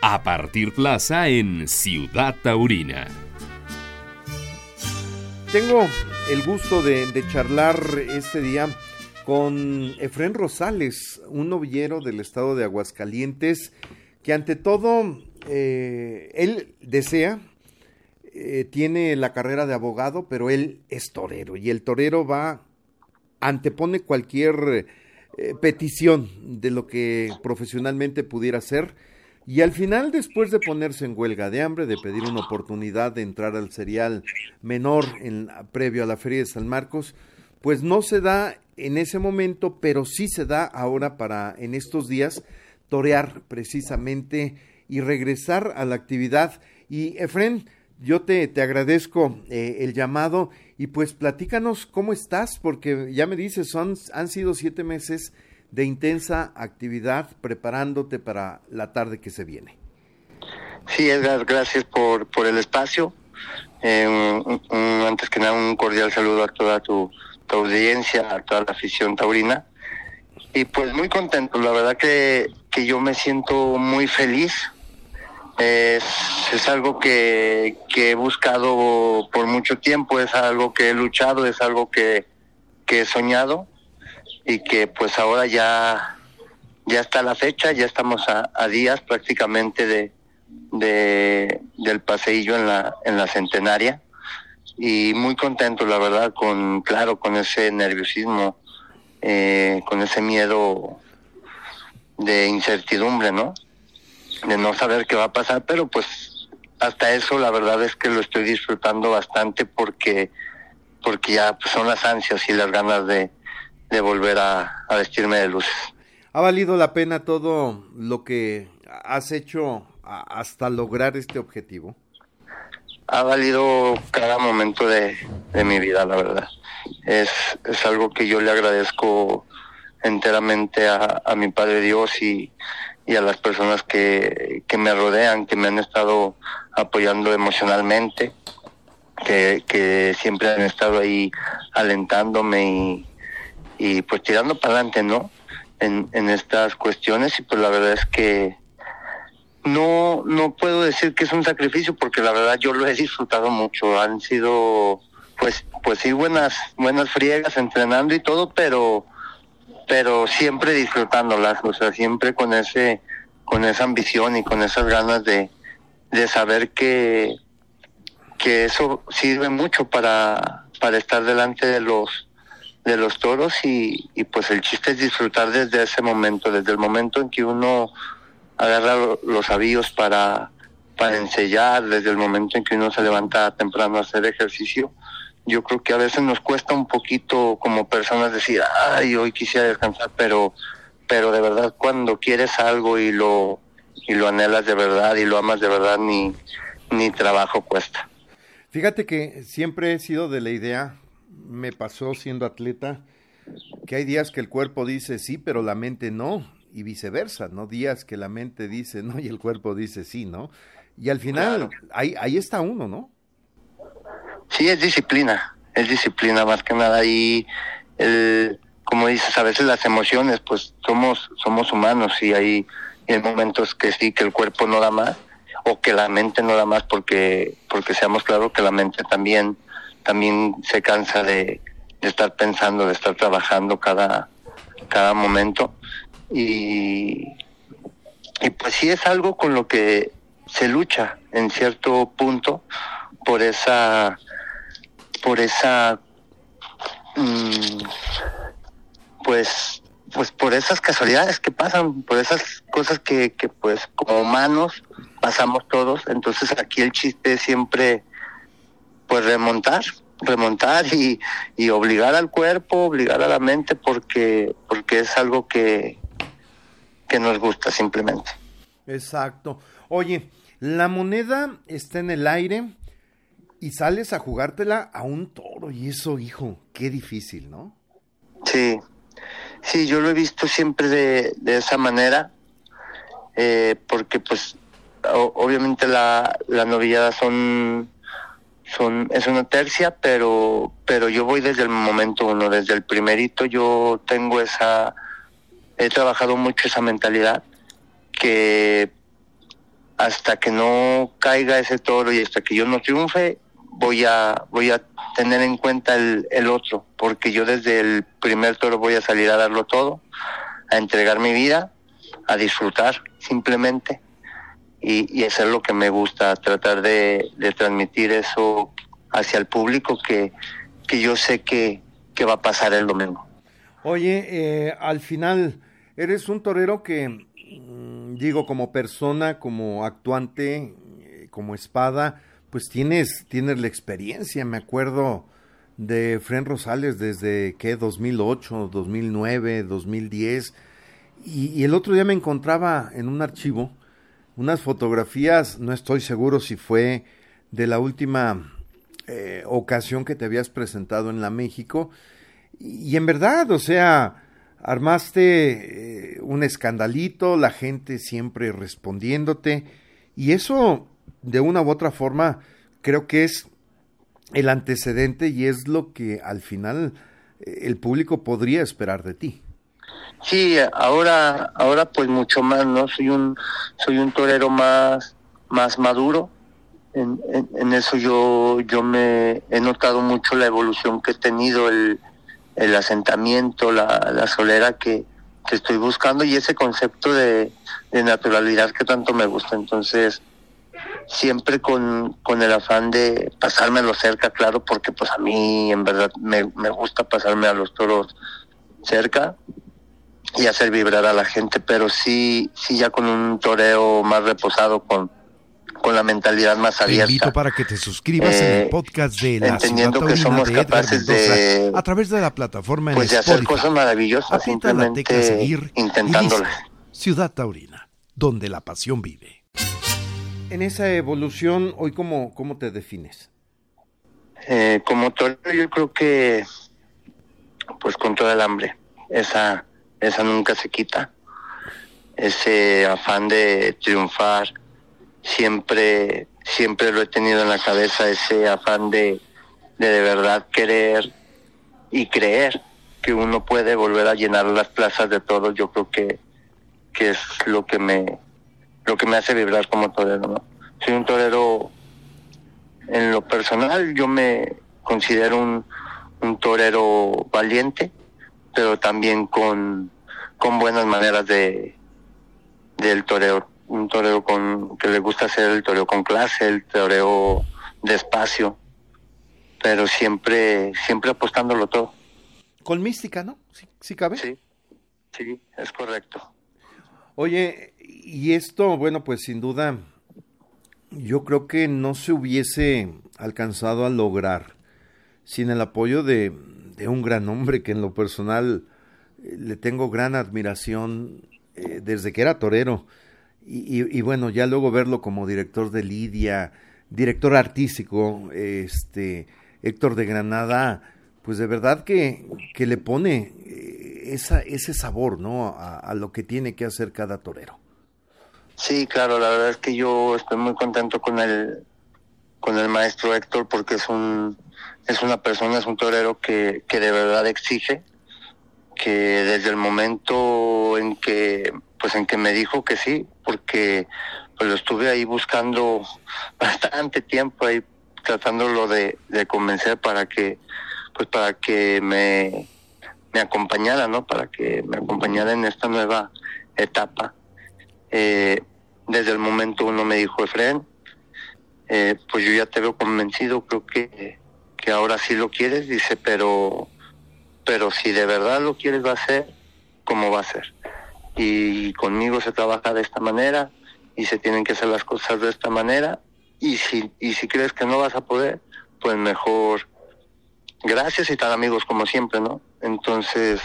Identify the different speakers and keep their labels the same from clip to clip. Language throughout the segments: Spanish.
Speaker 1: a partir plaza en Ciudad Taurina.
Speaker 2: Tengo el gusto de, charlar este día con Efren Rosales, un novillero del estado de Aguascalientes, que ante todo eh, él desea, eh, tiene la carrera de abogado, pero él es torero y el torero va, antepone cualquier eh, petición de lo que profesionalmente pudiera ser. Y al final, después de ponerse en huelga de hambre, de pedir una oportunidad de entrar al serial menor en, previo a la Feria de San Marcos, pues no se da en ese momento, pero sí se da ahora para en estos días torear precisamente y regresar a la actividad. Y Efren, yo te, te agradezco eh, el llamado y pues platícanos cómo estás, porque ya me dices, son, han sido siete meses de intensa actividad preparándote para la tarde que se viene.
Speaker 3: Sí, Edgar, gracias por, por el espacio. Eh, antes que nada, un cordial saludo a toda tu, audiencia, a toda la afición taurina. Y pues muy contento, la verdad que, que yo me siento muy feliz es, es algo que, que, he buscado por mucho tiempo, es algo que he luchado, es algo que, que he soñado y que pues ahora ya, ya está la fecha, ya estamos a, días prácticamente de, de, del paseillo en la, en la centenaria. Y muy contento la verdad con claro con ese nerviosismo eh, con ese miedo de incertidumbre no de no saber qué va a pasar, pero pues hasta eso la verdad es que lo estoy disfrutando bastante porque porque ya pues, son las ansias y las ganas de, de volver a, a, vestirme de luces.
Speaker 2: ¿Ha valido la pena todo lo que has hecho hasta lograr este objetivo?
Speaker 3: Ha valido cada momento de, de mi vida, la verdad. Es, es algo que yo le agradezco enteramente a, a mi Padre Dios y, y a las personas que, que me rodean, que me han estado apoyando emocionalmente, que, que siempre han estado ahí alentándome y, y pues tirando para adelante, ¿no? En, en estas cuestiones y pues la verdad es que no no puedo decir que es un sacrificio porque la verdad yo lo he disfrutado mucho han sido pues pues sí buenas buenas friegas entrenando y todo pero pero siempre disfrutándolas, o sea, siempre con ese, con esa ambición y con esas ganas de, de saber que, que eso sirve mucho para, para estar delante de los, de los toros y, y pues el chiste es disfrutar desde ese momento, desde el momento en que uno agarra los avíos para, para ensellar, desde el momento en que uno se levanta temprano a hacer ejercicio, yo creo que a veces nos cuesta un poquito como personas decir, ay, hoy quisiera descansar, pero, pero de verdad cuando quieres algo y lo, y lo anhelas de verdad y lo amas de verdad, ni, ni trabajo cuesta.
Speaker 2: Fíjate que siempre he sido de la idea, me pasó siendo atleta, que hay días que el cuerpo dice sí, pero la mente no, y viceversa, ¿no? Días que la mente dice no y el cuerpo dice sí, ¿no? Y al final, ahí, ahí está uno, ¿no?
Speaker 3: Sí, es disciplina, es disciplina más que nada y el, como dices, a veces las emociones, pues somos somos humanos y hay, hay momentos que sí, que el cuerpo no da más o que la mente no da más porque porque seamos claros que la mente también también se cansa de, de estar pensando, de estar trabajando cada cada momento. Y y pues sí es algo con lo que se lucha en cierto punto por esa por esa mm, pues pues por esas casualidades que pasan, por esas cosas que, que pues como humanos pasamos todos, entonces aquí el chiste siempre pues remontar, remontar y, y obligar al cuerpo, obligar a la mente porque, porque es algo que, que nos gusta simplemente.
Speaker 2: Exacto. Oye, la moneda está en el aire, y sales a jugártela a un toro y eso, hijo, qué difícil, ¿no?
Speaker 3: Sí, sí, yo lo he visto siempre de, de esa manera, eh, porque pues obviamente la, la novillada son, son, es una tercia, pero, pero yo voy desde el momento uno, desde el primerito yo tengo esa, he trabajado mucho esa mentalidad que hasta que no caiga ese toro y hasta que yo no triunfe, voy a, voy a tener en cuenta el, el otro, porque yo desde el primer toro voy a salir a darlo todo, a entregar mi vida, a disfrutar simplemente y, y hacer lo que me gusta, tratar de, transmitir eso hacia el público que, que yo sé que, que va a pasar el domingo.
Speaker 2: Oye, eh, al final, eres un torero que, mm, digo, como persona, como actuante, eh, como espada, pues tienes, tienes la experiencia. Me acuerdo de Fren Rosales desde, ¿qué? 2008, 2009, 2010. Y, y el otro día me encontraba en un archivo unas fotografías, no estoy seguro si fue de la última eh, ocasión que te habías presentado en la México. Y, en verdad, o sea, armaste eh, un escandalito, la gente siempre respondiéndote. Y eso, de una u otra forma, creo que es el antecedente y es lo que al final eh, el público podría esperar de ti.
Speaker 3: Sí, ahora, ahora pues mucho más, ¿no? Soy un, soy un torero más, más maduro. En, en, eso yo, yo me he notado mucho la evolución que he tenido, el, el asentamiento, la, la solera que, que estoy buscando y ese concepto de, de naturalidad que tanto me gusta. Entonces, siempre con, con el afán de pasármelo cerca, claro, porque pues a mí en verdad me, me gusta pasarme a los toros cerca y hacer vibrar a la gente, pero sí, sí ya con un toreo más reposado, con, con la mentalidad más abierta.
Speaker 4: Te invito para que te suscribas eh, en el podcast de la
Speaker 3: entendiendo que somos
Speaker 4: de
Speaker 3: capaces de
Speaker 4: a través de la plataforma
Speaker 3: pues
Speaker 4: en
Speaker 3: de hacer
Speaker 4: Spotify.
Speaker 3: cosas maravillosas,
Speaker 4: Aprieta la tecla
Speaker 3: simplemente
Speaker 4: seguir y
Speaker 3: intentándolas.
Speaker 4: listo. Ciudad Taurina, donde la pasión vive.
Speaker 2: En esa evolución, hoy cómo, cómo te defines?
Speaker 3: Eh, como torero yo creo que pues con toda el hambre, esa, esa nunca se quita, ese afán de triunfar, siempre, siempre lo he tenido en la cabeza, ese afán de, de de verdad querer y creer que uno puede volver a llenar las plazas de todos, yo creo que, que es lo que me, lo que me hace vibrar como torero, ¿no? Soy un torero en lo personal yo me considero un, un torero valiente, pero también con, con buenas maneras de del toreo. Un toreo con que le gusta hacer el toreo con clase, el toreo despacio, pero siempre, siempre apostándolo todo.
Speaker 2: Con mística, ¿no? ¿Sí, sí cabe?
Speaker 3: Sí, sí, es correcto.
Speaker 2: Oye, y esto, bueno, pues sin duda, yo creo que no se hubiese alcanzado a lograr sin el apoyo de, de un gran hombre que en lo personal eh, le tengo gran admiración eh, desde que era torero. Y, bueno, ya luego verlo como director de Lidia, director artístico, este Héctor de Granada, pues de verdad que, que le pone eh, esa, ese sabor, ¿no? A, a lo que tiene que hacer cada torero.
Speaker 3: Sí, claro, la verdad es que yo estoy muy contento con el con el maestro Héctor porque es un es una persona, es un torero que, que de verdad exige, que desde el momento en que pues en que me dijo que sí, porque pues lo estuve ahí buscando bastante tiempo ahí tratándolo de, de convencer para que pues para que me, me acompañara, ¿no? Para que me acompañara en esta nueva etapa. Eh, desde el momento uno me dijo, Efren, eh, pues yo ya te veo convencido, creo que, que ahora sí lo quieres, dice, pero, pero si de verdad lo quieres va a ser, ¿cómo va a ser? Y conmigo se trabaja de esta manera y se tienen que hacer las cosas de esta manera y si, y si crees que no vas a poder, pues mejor gracias y tan amigos como siempre, ¿no? Entonces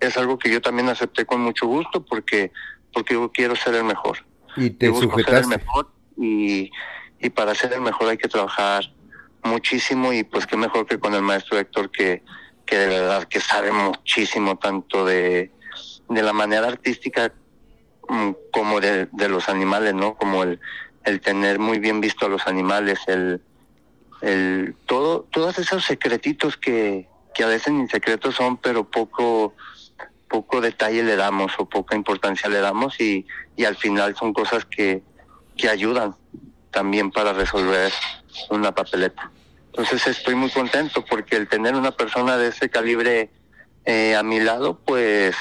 Speaker 3: es algo que yo también acepté con mucho gusto porque porque yo quiero ser el mejor.
Speaker 2: Y te
Speaker 3: yo busco ser el mejor y, y para ser el mejor hay que trabajar muchísimo y pues qué mejor que con el maestro Héctor que, que de verdad que sabe muchísimo tanto de, de la manera artística mm, como de, de los animales, ¿no? Como el, el tener muy bien visto a los animales, el, el todo, todos esos secretitos que, que a veces ni secretos son, pero poco, poco detalle le damos o poca importancia le damos y, y al final son cosas que, que ayudan también para resolver una papeleta. Entonces estoy muy contento porque el tener una persona de ese calibre eh, a mi lado, pues,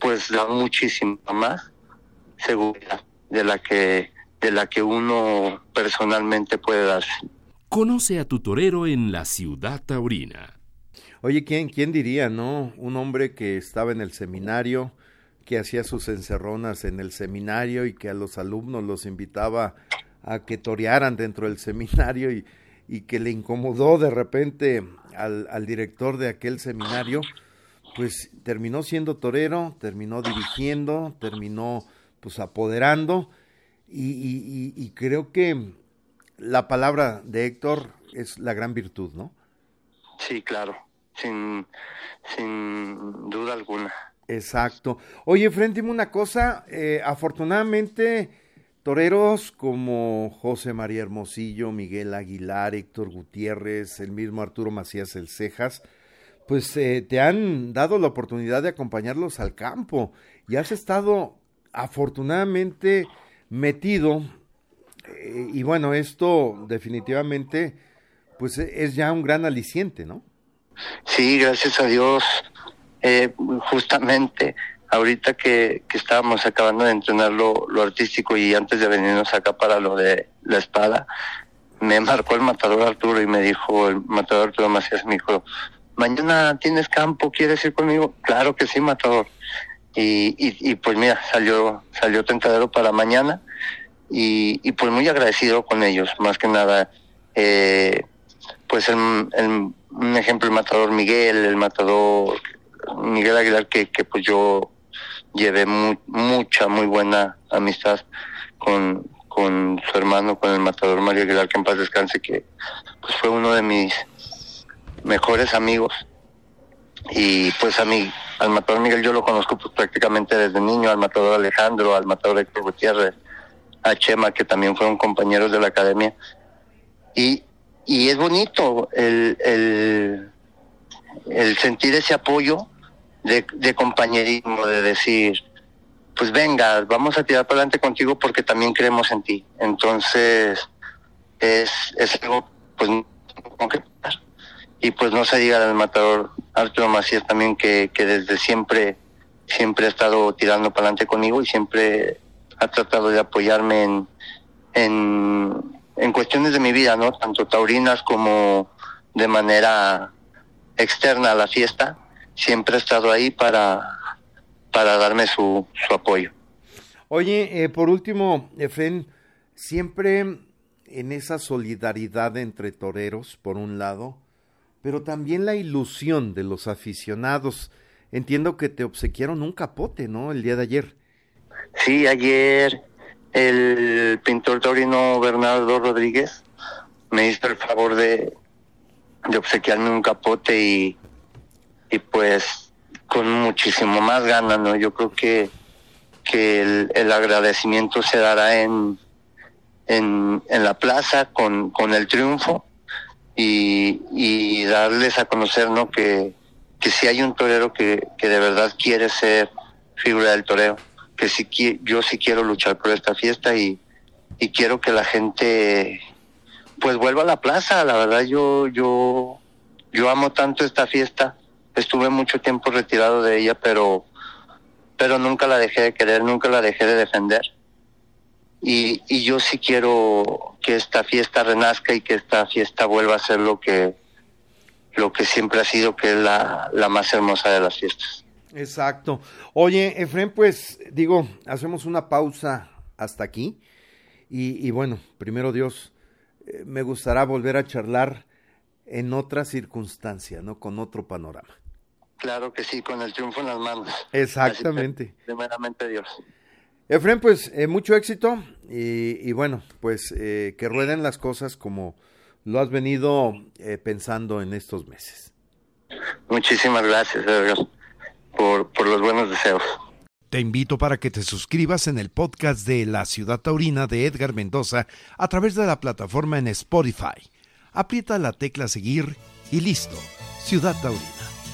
Speaker 3: pues da muchísimo más seguridad de la que de la que uno personalmente puede darse.
Speaker 1: Conoce a tu torero en la ciudad taurina.
Speaker 2: Oye, ¿quién, quién diría, no? Un hombre que estaba en el seminario, que hacía sus encerronas en el seminario y que a los alumnos los invitaba a que torearan dentro del seminario y, y que le incomodó de repente al, al, director de aquel seminario, pues terminó siendo torero, terminó dirigiendo, terminó pues apoderando y, y, y creo que la palabra de Héctor es la gran virtud, ¿no?
Speaker 3: Sí, claro, sin, sin duda alguna.
Speaker 2: Exacto. Oye, Fren, dime una cosa, eh, afortunadamente toreros como José María Hermosillo, Miguel Aguilar, Héctor Gutiérrez, el mismo Arturo Macías El Cejas, pues eh, te han dado la oportunidad de acompañarlos al campo y has estado afortunadamente metido eh, y bueno, esto definitivamente pues es ya un gran aliciente, ¿no?
Speaker 3: Sí, gracias a Dios. Eh, justamente ahorita que, que, estábamos acabando de entrenar lo, artístico y antes de venirnos acá para lo de la espada, me marcó el matador Arturo y me dijo, el matador Arturo Macías me dijo, mañana tienes campo, ¿quieres ir conmigo? Claro que sí, matador. Y, y, y pues mira, salió, salió tentadero para mañana y, y pues muy agradecido con ellos, más que nada. Eh, pues el, el, un ejemplo, el matador Miguel, el matador Miguel Aguilar, que, que pues yo llevé mu mucha, muy buena amistad con, con su hermano, con el matador Mario Aguilar, que en paz descanse, que pues fue uno de mis mejores amigos. Y pues a mí, al matador Miguel yo lo conozco pues prácticamente desde niño, al matador Alejandro, al matador Héctor Gutiérrez, a Chema, que también fueron compañeros de la academia. Y, y es bonito el, el, el sentir ese apoyo de, de, compañerismo, de decir, pues venga, vamos a tirar para adelante contigo porque también creemos en ti. Entonces, es, es algo, pues, concretar. Y pues no se diga del matador Arturo Macías también que, que desde siempre, siempre ha estado tirando para adelante conmigo y siempre ha tratado de apoyarme en, en, en cuestiones de mi vida, ¿no? Tanto taurinas como de manera externa a la fiesta, siempre ha estado ahí para, para darme su, su apoyo.
Speaker 2: Oye, eh, por último, Efren, siempre en esa solidaridad entre toreros, por un lado, pero también la ilusión de los aficionados. Entiendo que te obsequiaron un capote, ¿no? El día de ayer.
Speaker 3: Sí, ayer el pintor taurino Bernardo Rodríguez me hizo el favor de, de obsequiarme un capote y, y pues con muchísimo más ganas, ¿no? Yo creo que, que el, agradecimiento se dará en, en, en la plaza con, con el triunfo y, y darles a conocer, ¿no? Que, que si hay un torero que, que de verdad quiere ser figura del toreo que sí, yo sí quiero luchar por esta fiesta y, y quiero que la gente pues vuelva a la plaza. La verdad yo, yo, yo amo tanto esta fiesta. Estuve mucho tiempo retirado de ella, pero, pero nunca la dejé de querer, nunca la dejé de defender. Y, y yo sí quiero que esta fiesta renazca y que esta fiesta vuelva a ser lo que, lo que siempre ha sido, que es la, la más hermosa de las fiestas.
Speaker 2: Exacto. Oye, Efren, pues digo, hacemos una pausa hasta aquí. Y, y bueno, primero Dios, eh, me gustará volver a charlar en otra circunstancia, ¿no? Con otro panorama.
Speaker 3: Claro que sí, con el triunfo en las manos.
Speaker 2: Exactamente.
Speaker 3: Primeramente Dios.
Speaker 2: Efren, pues eh, mucho éxito y, y bueno, pues eh, que rueden las cosas como lo has venido eh, pensando en estos meses.
Speaker 3: Muchísimas gracias, por, por los buenos deseos.
Speaker 4: Te invito para que te suscribas en el podcast de La Ciudad Taurina de Edgar Mendoza a través de la plataforma en Spotify. Aprieta la tecla seguir y listo. Ciudad Taurina,